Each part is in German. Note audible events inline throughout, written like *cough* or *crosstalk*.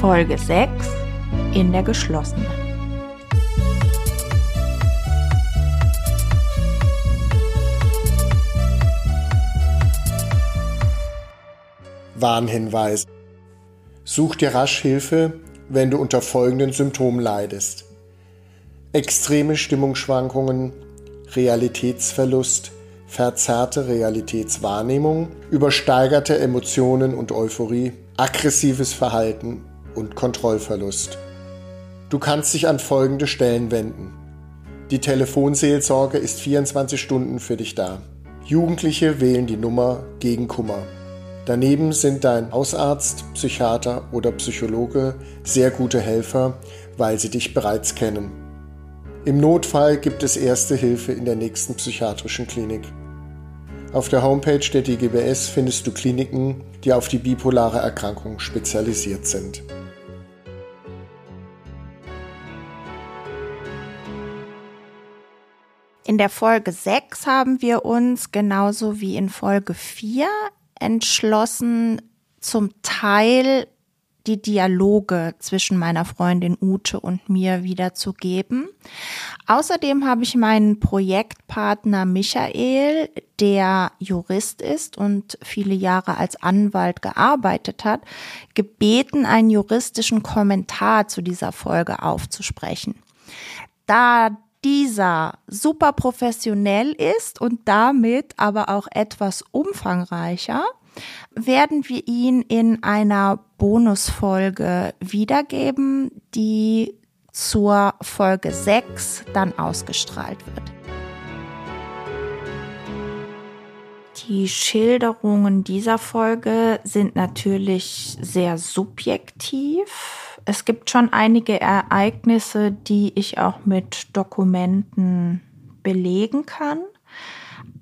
Folge 6 in der geschlossenen. Warnhinweis. Such dir rasch Hilfe, wenn du unter folgenden Symptomen leidest. Extreme Stimmungsschwankungen, Realitätsverlust, verzerrte Realitätswahrnehmung, übersteigerte Emotionen und Euphorie, aggressives Verhalten und Kontrollverlust. Du kannst dich an folgende Stellen wenden. Die Telefonseelsorge ist 24 Stunden für dich da. Jugendliche wählen die Nummer gegen Kummer. Daneben sind dein Hausarzt, Psychiater oder Psychologe sehr gute Helfer, weil sie dich bereits kennen. Im Notfall gibt es erste Hilfe in der nächsten psychiatrischen Klinik. Auf der Homepage der DGBS findest du Kliniken, die auf die bipolare Erkrankung spezialisiert sind. In der Folge 6 haben wir uns genauso wie in Folge 4 entschlossen, zum Teil die Dialoge zwischen meiner Freundin Ute und mir wiederzugeben. Außerdem habe ich meinen Projektpartner Michael, der Jurist ist und viele Jahre als Anwalt gearbeitet hat, gebeten, einen juristischen Kommentar zu dieser Folge aufzusprechen. Da dieser super professionell ist und damit aber auch etwas umfangreicher, werden wir ihn in einer Bonusfolge wiedergeben, die zur Folge 6 dann ausgestrahlt wird. Die Schilderungen dieser Folge sind natürlich sehr subjektiv. Es gibt schon einige Ereignisse, die ich auch mit Dokumenten belegen kann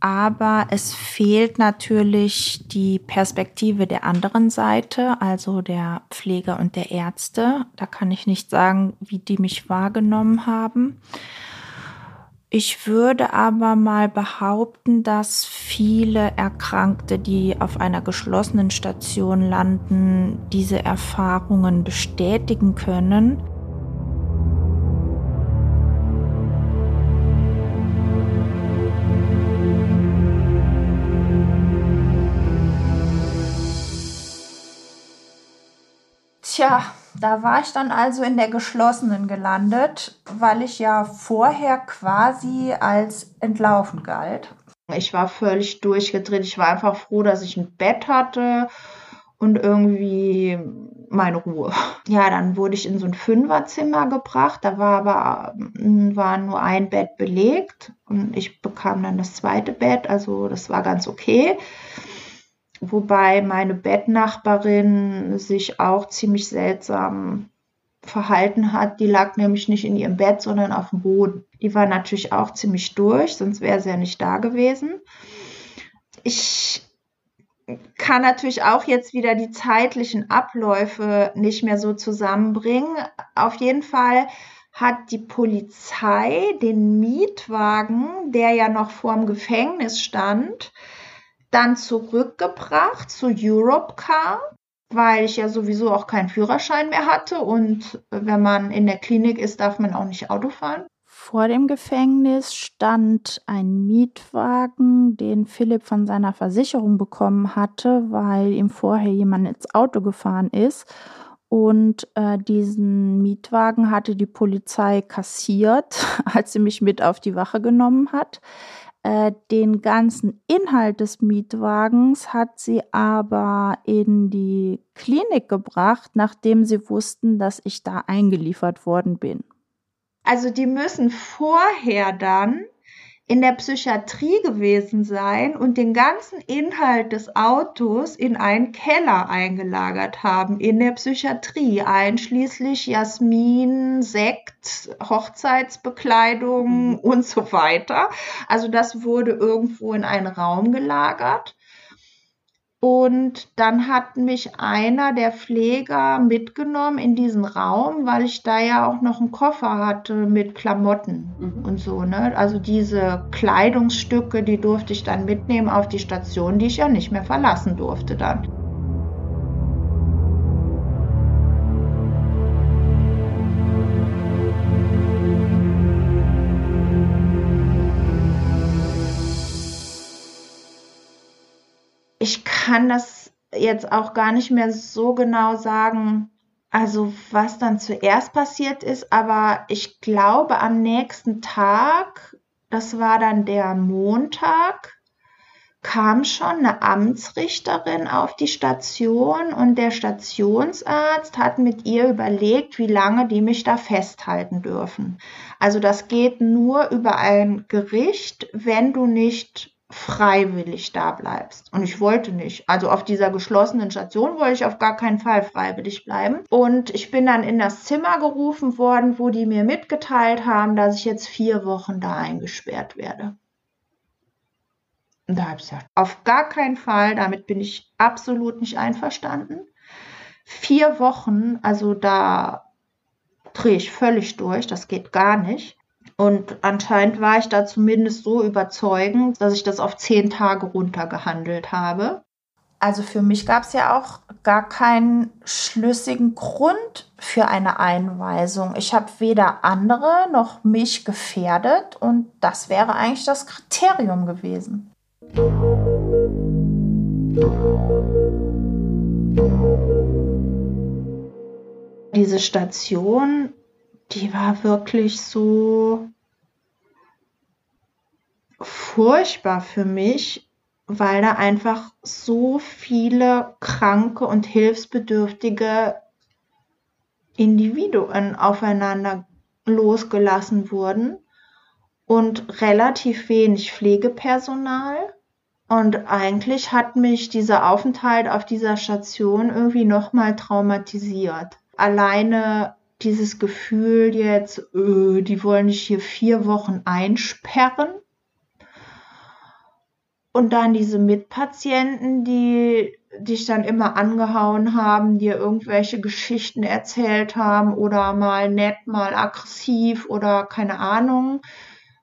aber es fehlt natürlich die Perspektive der anderen Seite, also der Pfleger und der Ärzte. Da kann ich nicht sagen, wie die mich wahrgenommen haben. Ich würde aber mal behaupten, dass viele Erkrankte, die auf einer geschlossenen Station landen, diese Erfahrungen bestätigen können. Tja, da war ich dann also in der geschlossenen gelandet, weil ich ja vorher quasi als entlaufen galt. Ich war völlig durchgedreht. Ich war einfach froh, dass ich ein Bett hatte und irgendwie meine Ruhe. Ja, dann wurde ich in so ein Fünferzimmer gebracht. Da war aber war nur ein Bett belegt und ich bekam dann das zweite Bett. Also das war ganz okay. Wobei meine Bettnachbarin sich auch ziemlich seltsam verhalten hat. Die lag nämlich nicht in ihrem Bett, sondern auf dem Boden. Die war natürlich auch ziemlich durch, sonst wäre sie ja nicht da gewesen. Ich kann natürlich auch jetzt wieder die zeitlichen Abläufe nicht mehr so zusammenbringen. Auf jeden Fall hat die Polizei den Mietwagen, der ja noch vorm Gefängnis stand, dann zurückgebracht zu Europcar, weil ich ja sowieso auch keinen Führerschein mehr hatte und wenn man in der Klinik ist, darf man auch nicht Auto fahren. Vor dem Gefängnis stand ein Mietwagen, den Philipp von seiner Versicherung bekommen hatte, weil ihm vorher jemand ins Auto gefahren ist. Und äh, diesen Mietwagen hatte die Polizei kassiert, *laughs* als sie mich mit auf die Wache genommen hat. Äh, den ganzen Inhalt des Mietwagens hat sie aber in die Klinik gebracht, nachdem sie wussten, dass ich da eingeliefert worden bin. Also die müssen vorher dann in der Psychiatrie gewesen sein und den ganzen Inhalt des Autos in einen Keller eingelagert haben, in der Psychiatrie, einschließlich Jasmin, Sekt, Hochzeitsbekleidung mhm. und so weiter. Also das wurde irgendwo in einen Raum gelagert. Und dann hat mich einer der Pfleger mitgenommen in diesen Raum, weil ich da ja auch noch einen Koffer hatte mit Klamotten mhm. und so. Ne? Also diese Kleidungsstücke, die durfte ich dann mitnehmen auf die Station, die ich ja nicht mehr verlassen durfte dann. Kann das jetzt auch gar nicht mehr so genau sagen, also was dann zuerst passiert ist, aber ich glaube am nächsten Tag, das war dann der Montag, kam schon eine Amtsrichterin auf die Station und der Stationsarzt hat mit ihr überlegt, wie lange die mich da festhalten dürfen. Also das geht nur über ein Gericht, wenn du nicht freiwillig da bleibst. Und ich wollte nicht. Also auf dieser geschlossenen Station wollte ich auf gar keinen Fall freiwillig bleiben. Und ich bin dann in das Zimmer gerufen worden, wo die mir mitgeteilt haben, dass ich jetzt vier Wochen da eingesperrt werde. Und da habe ich gesagt, auf gar keinen Fall, damit bin ich absolut nicht einverstanden. Vier Wochen, also da drehe ich völlig durch, das geht gar nicht. Und anscheinend war ich da zumindest so überzeugend, dass ich das auf zehn Tage runtergehandelt habe. Also für mich gab es ja auch gar keinen schlüssigen Grund für eine Einweisung. Ich habe weder andere noch mich gefährdet und das wäre eigentlich das Kriterium gewesen. Diese Station die war wirklich so furchtbar für mich, weil da einfach so viele kranke und hilfsbedürftige Individuen aufeinander losgelassen wurden und relativ wenig Pflegepersonal. Und eigentlich hat mich dieser Aufenthalt auf dieser Station irgendwie nochmal traumatisiert. Alleine dieses Gefühl jetzt, öh, die wollen dich hier vier Wochen einsperren. Und dann diese Mitpatienten, die dich dann immer angehauen haben, dir irgendwelche Geschichten erzählt haben oder mal nett, mal aggressiv oder keine Ahnung.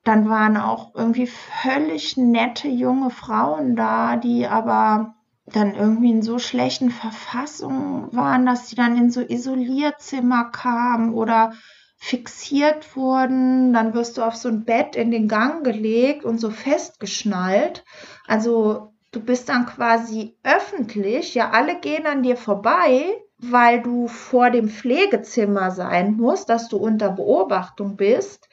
Dann waren auch irgendwie völlig nette junge Frauen da, die aber dann irgendwie in so schlechten Verfassungen waren, dass sie dann in so Isolierzimmer kamen oder fixiert wurden. Dann wirst du auf so ein Bett in den Gang gelegt und so festgeschnallt. Also du bist dann quasi öffentlich, ja, alle gehen an dir vorbei, weil du vor dem Pflegezimmer sein musst, dass du unter Beobachtung bist.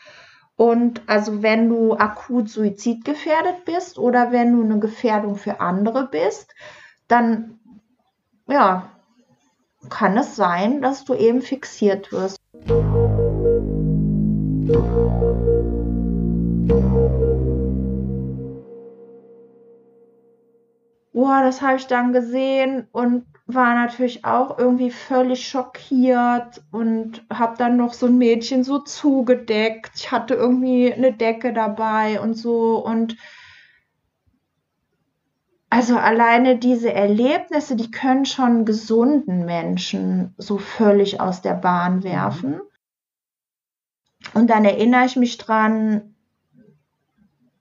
Und also wenn du akut suizidgefährdet bist oder wenn du eine Gefährdung für andere bist, dann ja, kann es sein, dass du eben fixiert wirst. Boah, das habe ich dann gesehen und war natürlich auch irgendwie völlig schockiert und habe dann noch so ein Mädchen so zugedeckt. Ich hatte irgendwie eine Decke dabei und so und also alleine diese Erlebnisse, die können schon gesunden Menschen so völlig aus der Bahn mhm. werfen. Und dann erinnere ich mich dran,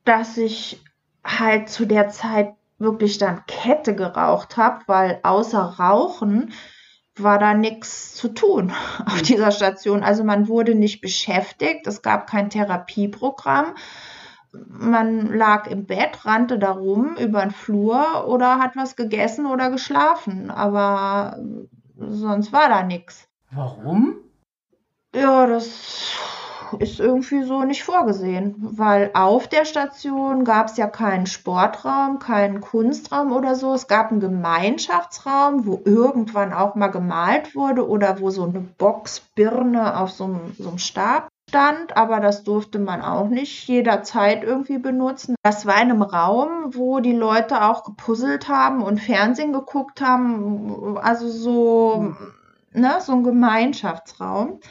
dass ich halt zu der Zeit wirklich dann Kette geraucht habe, weil außer Rauchen war da nichts zu tun *laughs* auf mhm. dieser Station. Also man wurde nicht beschäftigt, es gab kein Therapieprogramm man lag im Bett, rannte da rum über den Flur oder hat was gegessen oder geschlafen, aber sonst war da nichts. Warum? Ja, das ist irgendwie so nicht vorgesehen, weil auf der Station gab es ja keinen Sportraum, keinen Kunstraum oder so. Es gab einen Gemeinschaftsraum, wo irgendwann auch mal gemalt wurde oder wo so eine Boxbirne auf so einem, so einem Stab stand, aber das durfte man auch nicht jederzeit irgendwie benutzen. Das war in einem Raum, wo die Leute auch gepuzzelt haben und Fernsehen geguckt haben, also so, ne, so ein Gemeinschaftsraum.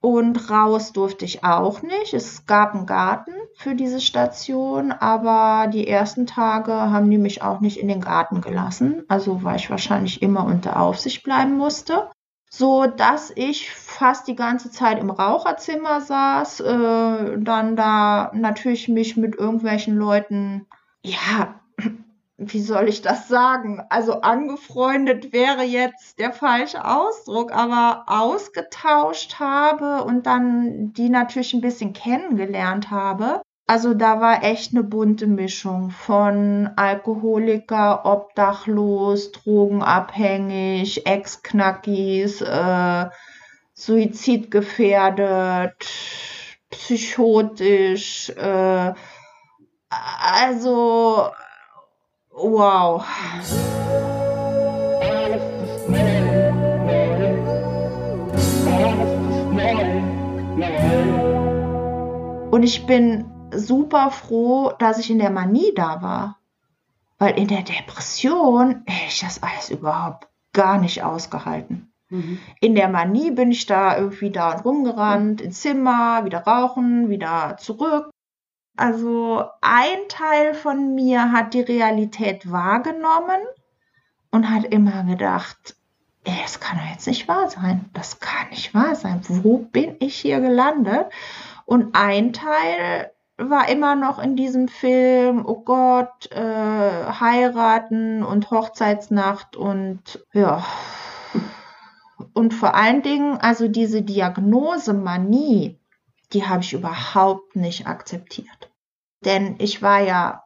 Und raus durfte ich auch nicht. Es gab einen Garten für diese Station, aber die ersten Tage haben die mich auch nicht in den Garten gelassen. Also weil ich wahrscheinlich immer unter Aufsicht bleiben musste. So dass ich fast die ganze Zeit im Raucherzimmer saß, äh, dann da natürlich mich mit irgendwelchen Leuten, ja, *clears throat* wie soll ich das sagen? Also angefreundet wäre jetzt der falsche Ausdruck, aber ausgetauscht habe und dann die natürlich ein bisschen kennengelernt habe. Also da war echt eine bunte Mischung von Alkoholiker, Obdachlos, Drogenabhängig, Ex-Knackis, äh, suizidgefährdet, psychotisch, äh, also Wow. Und ich bin super froh, dass ich in der Manie da war. Weil in der Depression hätte ich das alles überhaupt gar nicht ausgehalten. Mhm. In der Manie bin ich da irgendwie da und rumgerannt, ins Zimmer, wieder rauchen, wieder zurück. Also ein Teil von mir hat die Realität wahrgenommen und hat immer gedacht, es kann doch jetzt nicht wahr sein. Das kann nicht wahr sein. Wo bin ich hier gelandet? Und ein Teil war immer noch in diesem Film, oh Gott, äh, heiraten und Hochzeitsnacht und ja. Und vor allen Dingen, also diese Diagnose Manie, die habe ich überhaupt nicht akzeptiert. Denn ich war ja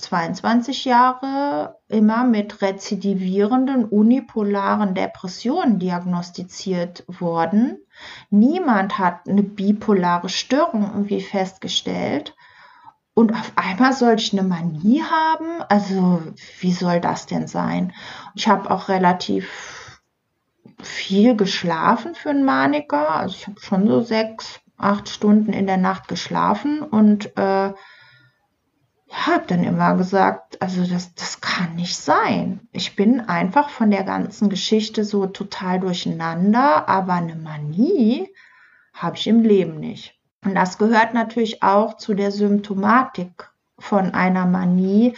22 Jahre immer mit rezidivierenden unipolaren Depressionen diagnostiziert worden. Niemand hat eine bipolare Störung irgendwie festgestellt. Und auf einmal soll ich eine Manie haben? Also, wie soll das denn sein? Ich habe auch relativ viel geschlafen für einen Maniker. Also, ich habe schon so sechs, acht Stunden in der Nacht geschlafen und äh, habe dann immer gesagt, also das, das kann nicht sein. Ich bin einfach von der ganzen Geschichte so total durcheinander, aber eine Manie habe ich im Leben nicht. Und das gehört natürlich auch zu der Symptomatik von einer Manie,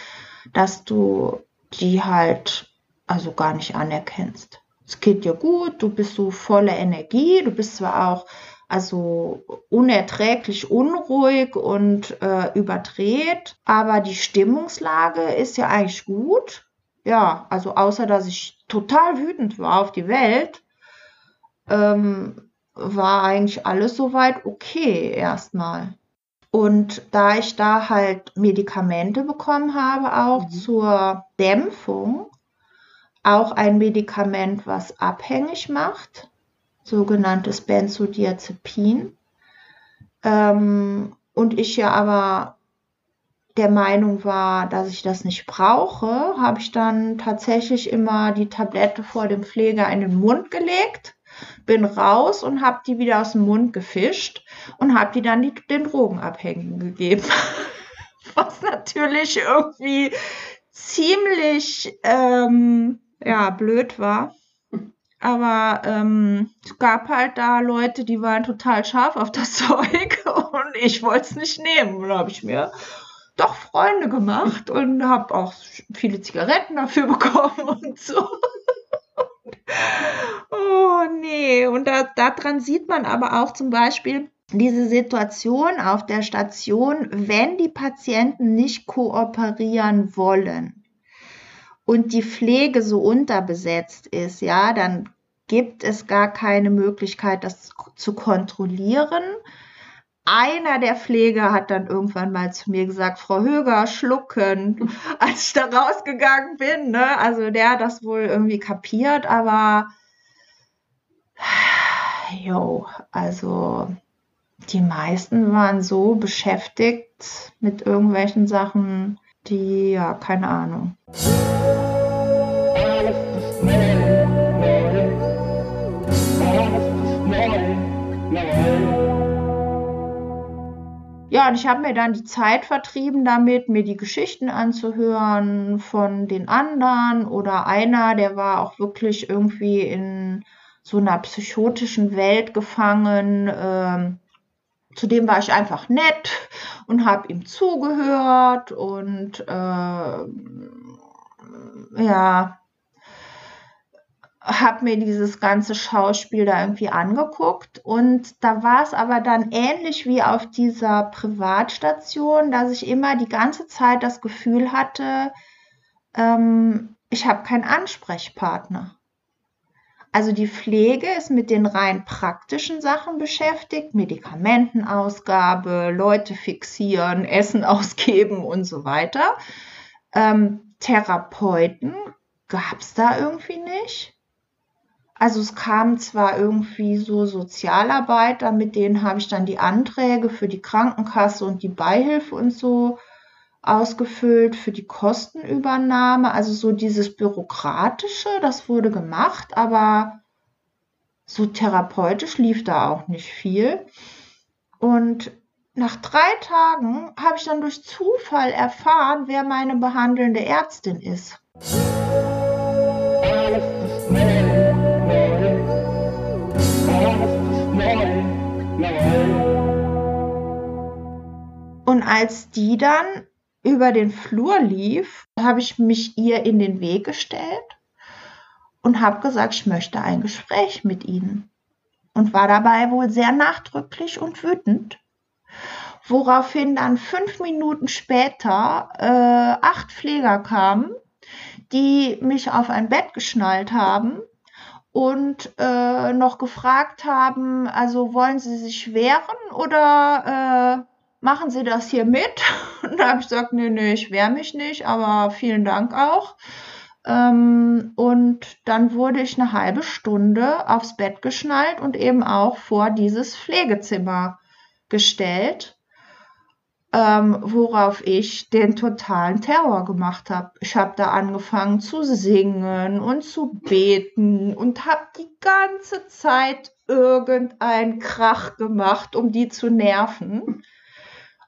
dass du die halt also gar nicht anerkennst. Es geht dir gut, du bist so voller Energie, du bist zwar auch also unerträglich unruhig und äh, überdreht. Aber die Stimmungslage ist ja eigentlich gut. Ja, also außer dass ich total wütend war auf die Welt, ähm, war eigentlich alles soweit okay erstmal. Und da ich da halt Medikamente bekommen habe, auch mhm. zur Dämpfung, auch ein Medikament, was abhängig macht, sogenanntes Benzodiazepin. Ähm, und ich ja aber der Meinung war, dass ich das nicht brauche, habe ich dann tatsächlich immer die Tablette vor dem Pfleger in den Mund gelegt, bin raus und habe die wieder aus dem Mund gefischt und habe die dann die, den Drogenabhängigen gegeben. *laughs* Was natürlich irgendwie ziemlich ähm, ja, blöd war. Aber ähm, es gab halt da Leute, die waren total scharf auf das *laughs* Zeug und ich wollte es nicht nehmen. Da habe ich mir doch Freunde gemacht und habe auch viele Zigaretten dafür *laughs* bekommen und so. *laughs* oh nee, und da, daran sieht man aber auch zum Beispiel diese Situation auf der Station, wenn die Patienten nicht kooperieren wollen und die Pflege so unterbesetzt ist, ja, dann gibt es gar keine Möglichkeit, das zu kontrollieren. Einer der Pfleger hat dann irgendwann mal zu mir gesagt, Frau Höger, schlucken, *laughs* als ich da rausgegangen bin. Ne? Also der hat das wohl irgendwie kapiert, aber *sighs* jo, also die meisten waren so beschäftigt mit irgendwelchen Sachen, die, ja, keine Ahnung. Und ich habe mir dann die Zeit vertrieben damit, mir die Geschichten anzuhören von den anderen oder einer, der war auch wirklich irgendwie in so einer psychotischen Welt gefangen. Ähm, Zudem war ich einfach nett und habe ihm zugehört und äh, ja, habe mir dieses ganze Schauspiel da irgendwie angeguckt und da war es aber dann ähnlich wie auf dieser Privatstation, dass ich immer die ganze Zeit das Gefühl hatte, ähm, ich habe keinen Ansprechpartner. Also die Pflege ist mit den rein praktischen Sachen beschäftigt, Medikamentenausgabe, Leute fixieren, *laughs* Essen ausgeben und so weiter. Ähm, Therapeuten gab es da irgendwie nicht. Also es kamen zwar irgendwie so Sozialarbeiter, mit denen habe ich dann die Anträge für die Krankenkasse und die Beihilfe und so ausgefüllt für die Kostenübernahme. Also so dieses Bürokratische, das wurde gemacht, aber so therapeutisch lief da auch nicht viel. Und nach drei Tagen habe ich dann durch Zufall erfahren, wer meine behandelnde Ärztin ist. Als die dann über den Flur lief, habe ich mich ihr in den Weg gestellt und habe gesagt, ich möchte ein Gespräch mit Ihnen. Und war dabei wohl sehr nachdrücklich und wütend. Woraufhin dann fünf Minuten später äh, acht Pfleger kamen, die mich auf ein Bett geschnallt haben und äh, noch gefragt haben, also wollen Sie sich wehren oder äh, machen Sie das hier mit? *laughs* Und da habe ich gesagt, nee, nee, ich wehre mich nicht, aber vielen Dank auch. Ähm, und dann wurde ich eine halbe Stunde aufs Bett geschnallt und eben auch vor dieses Pflegezimmer gestellt, ähm, worauf ich den totalen Terror gemacht habe. Ich habe da angefangen zu singen und zu beten und habe die ganze Zeit irgendeinen Krach gemacht, um die zu nerven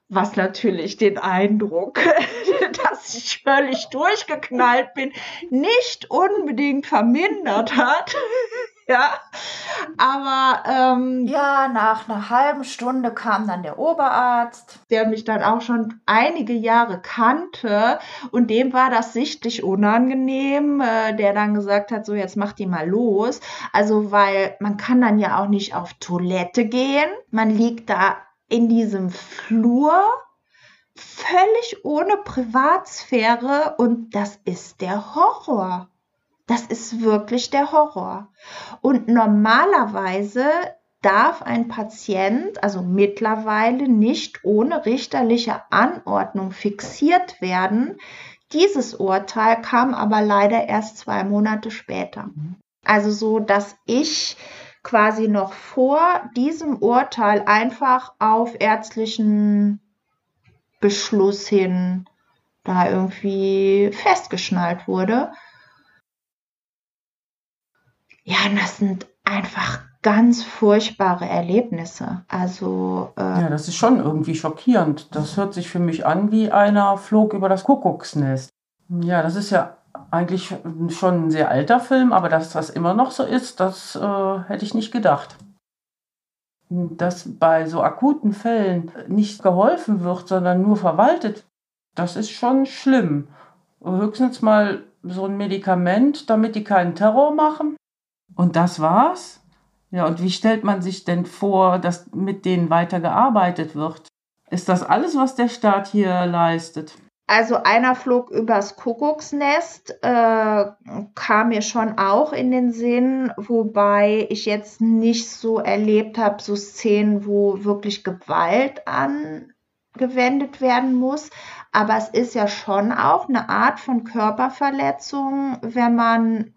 was natürlich den Eindruck, *laughs* dass ich völlig durchgeknallt bin, nicht unbedingt vermindert hat. *laughs* ja, aber ähm, ja, nach einer halben Stunde kam dann der Oberarzt, der mich dann auch schon einige Jahre kannte und dem war das sichtlich unangenehm, äh, der dann gesagt hat, so jetzt mach die mal los. Also weil man kann dann ja auch nicht auf Toilette gehen, man liegt da in diesem Flur völlig ohne Privatsphäre und das ist der Horror. Das ist wirklich der Horror. Und normalerweise darf ein Patient, also mittlerweile nicht ohne richterliche Anordnung fixiert werden. Dieses Urteil kam aber leider erst zwei Monate später. Also so, dass ich quasi noch vor diesem Urteil einfach auf ärztlichen Beschluss hin da irgendwie festgeschnallt wurde. Ja, und das sind einfach ganz furchtbare Erlebnisse. Also äh, ja, das ist schon irgendwie schockierend. Das hört sich für mich an wie einer flog über das Kuckucksnest. Ja, das ist ja eigentlich schon ein sehr alter Film, aber dass das immer noch so ist, das äh, hätte ich nicht gedacht. Dass bei so akuten Fällen nicht geholfen wird, sondern nur verwaltet, das ist schon schlimm. Höchstens mal so ein Medikament, damit die keinen Terror machen. Und das war's? Ja, und wie stellt man sich denn vor, dass mit denen weiter gearbeitet wird? Ist das alles, was der Staat hier leistet? Also einer flog übers Kuckucksnest, äh, kam mir schon auch in den Sinn, wobei ich jetzt nicht so erlebt habe, so Szenen, wo wirklich Gewalt angewendet werden muss. Aber es ist ja schon auch eine Art von Körperverletzung, wenn man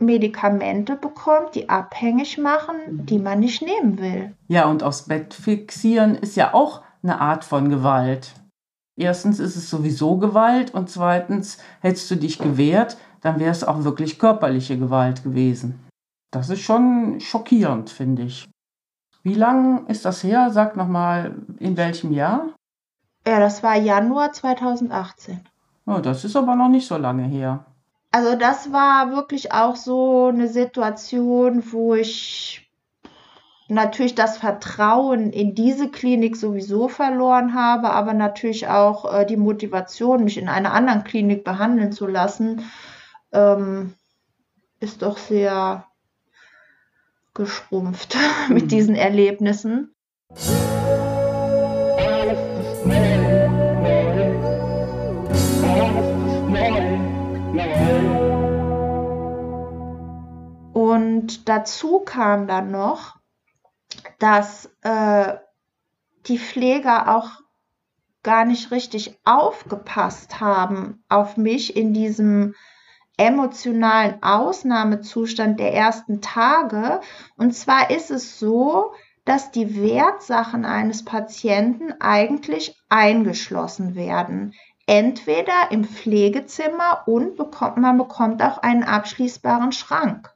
Medikamente bekommt, die abhängig machen, die man nicht nehmen will. Ja, und aufs Bett fixieren ist ja auch eine Art von Gewalt. Erstens ist es sowieso Gewalt und zweitens, hättest du dich gewehrt, dann wäre es auch wirklich körperliche Gewalt gewesen. Das ist schon schockierend, finde ich. Wie lang ist das her? Sag nochmal, in welchem Jahr? Ja, das war Januar 2018. Oh, das ist aber noch nicht so lange her. Also das war wirklich auch so eine Situation, wo ich natürlich das Vertrauen in diese Klinik sowieso verloren habe, aber natürlich auch äh, die Motivation, mich in einer anderen Klinik behandeln zu lassen, ähm, ist doch sehr geschrumpft *laughs* mit mhm. diesen Erlebnissen. Und dazu kam dann noch, dass äh, die Pfleger auch gar nicht richtig aufgepasst haben auf mich in diesem emotionalen Ausnahmezustand der ersten Tage. Und zwar ist es so, dass die Wertsachen eines Patienten eigentlich eingeschlossen werden. Entweder im Pflegezimmer und bekommt, man bekommt auch einen abschließbaren Schrank.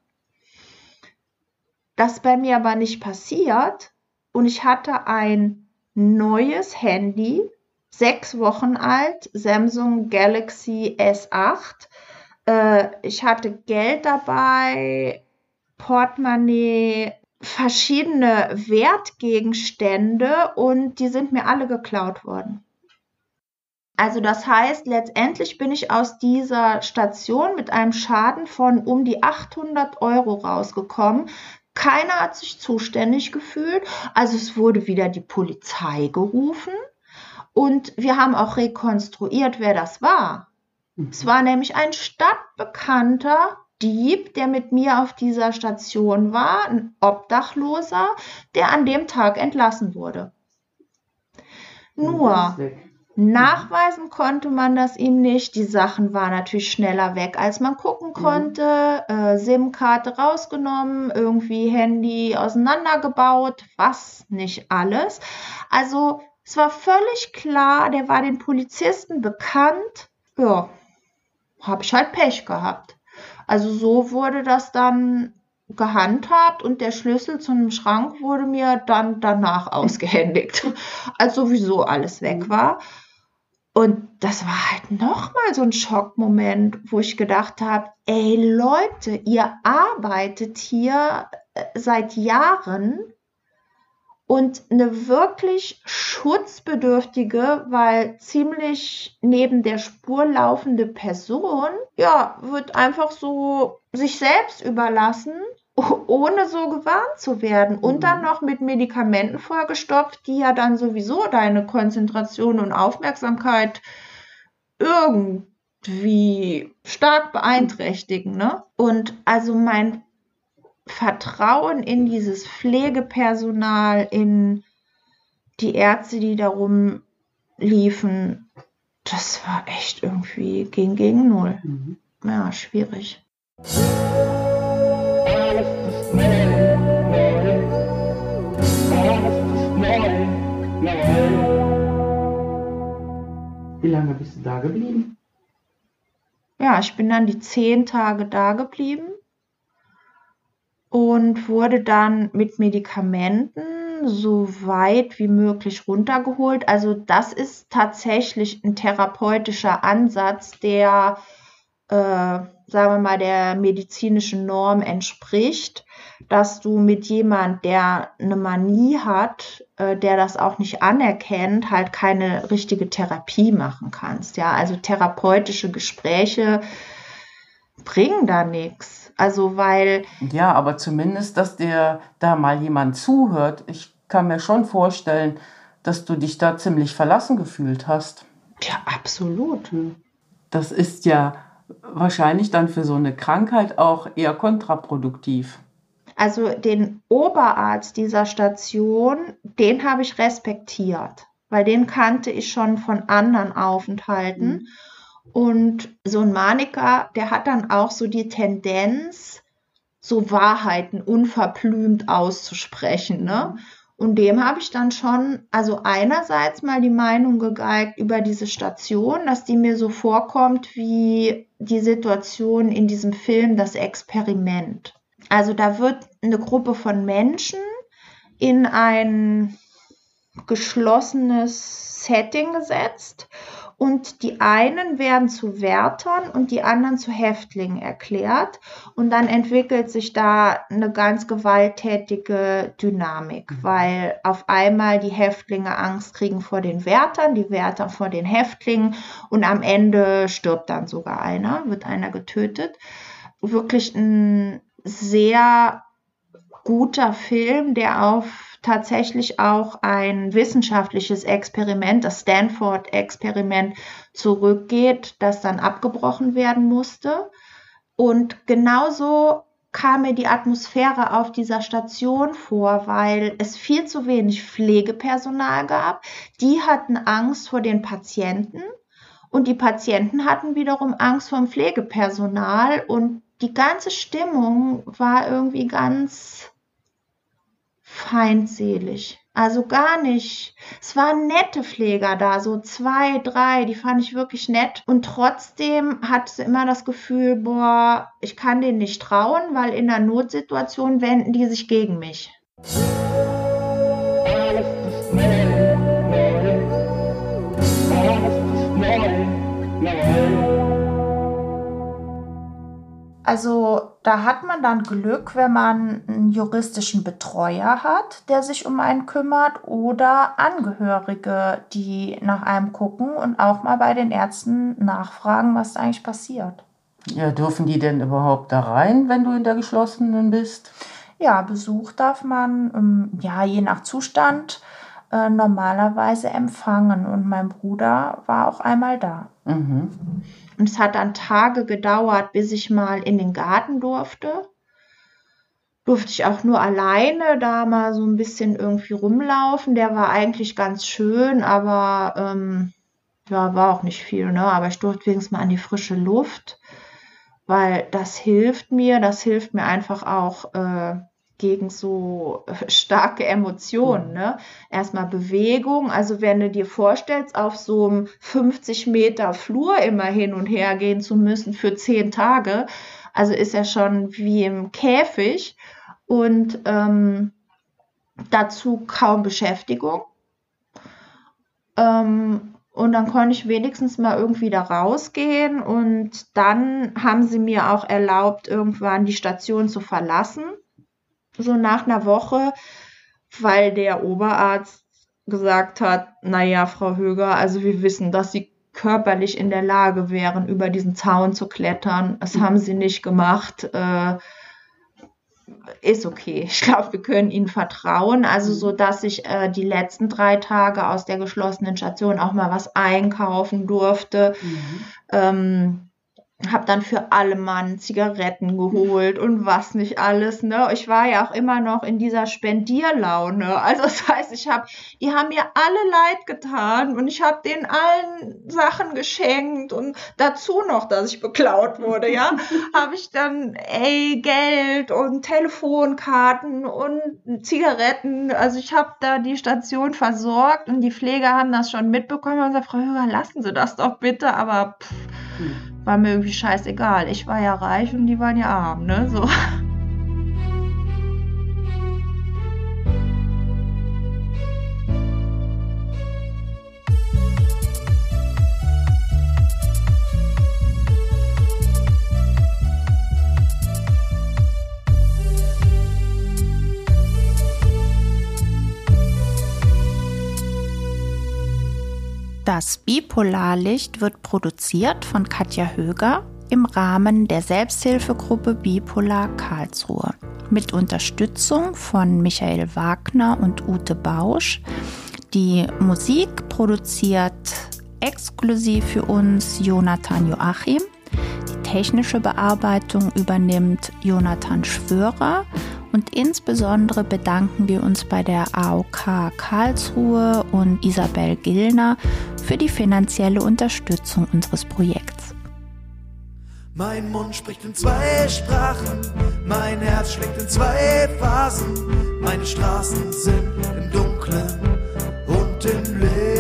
Das bei mir aber nicht passiert und ich hatte ein neues Handy, sechs Wochen alt, Samsung Galaxy S8 äh, ich hatte Geld dabei, Portemonnaie, verschiedene Wertgegenstände und die sind mir alle geklaut worden. Also das heißt, letztendlich bin ich aus dieser Station mit einem Schaden von um die 800 Euro rausgekommen. Keiner hat sich zuständig gefühlt. Also es wurde wieder die Polizei gerufen und wir haben auch rekonstruiert, wer das war. Es war nämlich ein stadtbekannter Dieb, der mit mir auf dieser Station war, ein Obdachloser, der an dem Tag entlassen wurde. Nur nachweisen konnte man das ihm nicht. Die Sachen waren natürlich schneller weg, als man gucken konnte. Mhm. Äh, SIM-Karte rausgenommen, irgendwie Handy auseinandergebaut, was nicht alles. Also es war völlig klar, der war den Polizisten bekannt. Ja, habe ich halt Pech gehabt. Also so wurde das dann gehandhabt und der Schlüssel zu einem Schrank wurde mir dann danach *laughs* ausgehändigt, als sowieso alles weg war. Und das war halt nochmal so ein Schockmoment, wo ich gedacht habe, ey Leute, ihr arbeitet hier äh, seit Jahren und eine wirklich schutzbedürftige, weil ziemlich neben der Spur laufende Person, ja, wird einfach so sich selbst überlassen, ohne so gewarnt zu werden und dann mhm. noch mit Medikamenten vollgestopft, die ja dann sowieso deine Konzentration und Aufmerksamkeit irgendwie stark beeinträchtigen, ne? Und also mein Vertrauen in dieses Pflegepersonal, in die Ärzte, die darum liefen, das war echt irgendwie ging gegen null. Mhm. Ja, schwierig. Wie lange bist du da geblieben? Ja, ich bin dann die zehn Tage da geblieben und wurde dann mit Medikamenten so weit wie möglich runtergeholt. Also das ist tatsächlich ein therapeutischer Ansatz, der, äh, sagen wir mal, der medizinischen Norm entspricht, dass du mit jemand, der eine Manie hat, äh, der das auch nicht anerkennt, halt keine richtige Therapie machen kannst. Ja, also therapeutische Gespräche bringen da nichts. Also weil. Ja, aber zumindest, dass dir da mal jemand zuhört. Ich kann mir schon vorstellen, dass du dich da ziemlich verlassen gefühlt hast. Ja, absolut. Das ist ja wahrscheinlich dann für so eine Krankheit auch eher kontraproduktiv. Also den Oberarzt dieser Station, den habe ich respektiert, weil den kannte ich schon von anderen Aufenthalten. Mhm. Und so ein Maniker, der hat dann auch so die Tendenz, so Wahrheiten unverblümt auszusprechen. Ne? Und dem habe ich dann schon, also einerseits mal die Meinung gegeigt über diese Station, dass die mir so vorkommt wie die Situation in diesem Film Das Experiment. Also da wird eine Gruppe von Menschen in ein geschlossenes Setting gesetzt und die einen werden zu Wärtern und die anderen zu Häftlingen erklärt und dann entwickelt sich da eine ganz gewalttätige Dynamik, mhm. weil auf einmal die Häftlinge Angst kriegen vor den Wärtern, die Wärter vor den Häftlingen und am Ende stirbt dann sogar einer, wird einer getötet. Wirklich ein sehr guter Film, der auf tatsächlich auch ein wissenschaftliches Experiment, das Stanford-Experiment, zurückgeht, das dann abgebrochen werden musste. Und genauso kam mir die Atmosphäre auf dieser Station vor, weil es viel zu wenig Pflegepersonal gab. Die hatten Angst vor den Patienten und die Patienten hatten wiederum Angst vor dem Pflegepersonal und die ganze Stimmung war irgendwie ganz feindselig. Also gar nicht. Es waren nette Pfleger da, so zwei, drei, die fand ich wirklich nett. Und trotzdem hatte sie immer das Gefühl, boah, ich kann denen nicht trauen, weil in einer Notsituation wenden die sich gegen mich. Also da hat man dann Glück, wenn man einen juristischen Betreuer hat, der sich um einen kümmert oder Angehörige, die nach einem gucken und auch mal bei den Ärzten nachfragen, was da eigentlich passiert. Ja, dürfen die denn überhaupt da rein, wenn du in der geschlossenen bist? Ja, Besuch darf man, ähm, ja, je nach Zustand äh, normalerweise empfangen. Und mein Bruder war auch einmal da. Mhm. Und es hat dann Tage gedauert, bis ich mal in den Garten durfte. Durfte ich auch nur alleine da mal so ein bisschen irgendwie rumlaufen. Der war eigentlich ganz schön, aber ähm, ja, war auch nicht viel, ne? Aber ich durfte wenigstens mal an die frische Luft, weil das hilft mir. Das hilft mir einfach auch. Äh, gegen so äh, starke Emotionen. Ne? Erstmal Bewegung. Also wenn du dir vorstellst, auf so einem 50 Meter Flur immer hin und her gehen zu müssen für zehn Tage, also ist er schon wie im Käfig und ähm, dazu kaum Beschäftigung. Ähm, und dann konnte ich wenigstens mal irgendwie da rausgehen und dann haben sie mir auch erlaubt, irgendwann die Station zu verlassen so nach einer Woche, weil der Oberarzt gesagt hat, naja, Frau Höger, also wir wissen, dass Sie körperlich in der Lage wären, über diesen Zaun zu klettern. Das haben Sie nicht gemacht. Äh, ist okay. Ich glaube, wir können Ihnen vertrauen. Also so, dass ich äh, die letzten drei Tage aus der geschlossenen Station auch mal was einkaufen durfte. Mhm. Ähm, habe dann für alle Mann Zigaretten geholt und was nicht alles. Ne? Ich war ja auch immer noch in dieser Spendierlaune. Also das heißt, ich habe, die haben mir alle leid getan und ich habe denen allen Sachen geschenkt und dazu noch, dass ich beklaut wurde, ja, *laughs* habe ich dann ey Geld und Telefonkarten und Zigaretten. Also ich habe da die Station versorgt und die Pfleger haben das schon mitbekommen und gesagt, Frau Höger, lassen Sie das doch bitte, aber pff, hm war mir irgendwie scheißegal. Ich war ja reich und die waren ja arm, ne? So. Das Bipolarlicht wird produziert von Katja Höger im Rahmen der Selbsthilfegruppe Bipolar Karlsruhe mit Unterstützung von Michael Wagner und Ute Bausch. Die Musik produziert exklusiv für uns Jonathan Joachim. Die technische Bearbeitung übernimmt Jonathan Schwörer und insbesondere bedanken wir uns bei der AOK Karlsruhe und Isabel Gillner für die finanzielle Unterstützung unseres Projekts. Mein Mund spricht in zwei Sprachen, mein Herz schlägt in zwei Phasen, meine Straßen sind im Dunkeln und im Licht.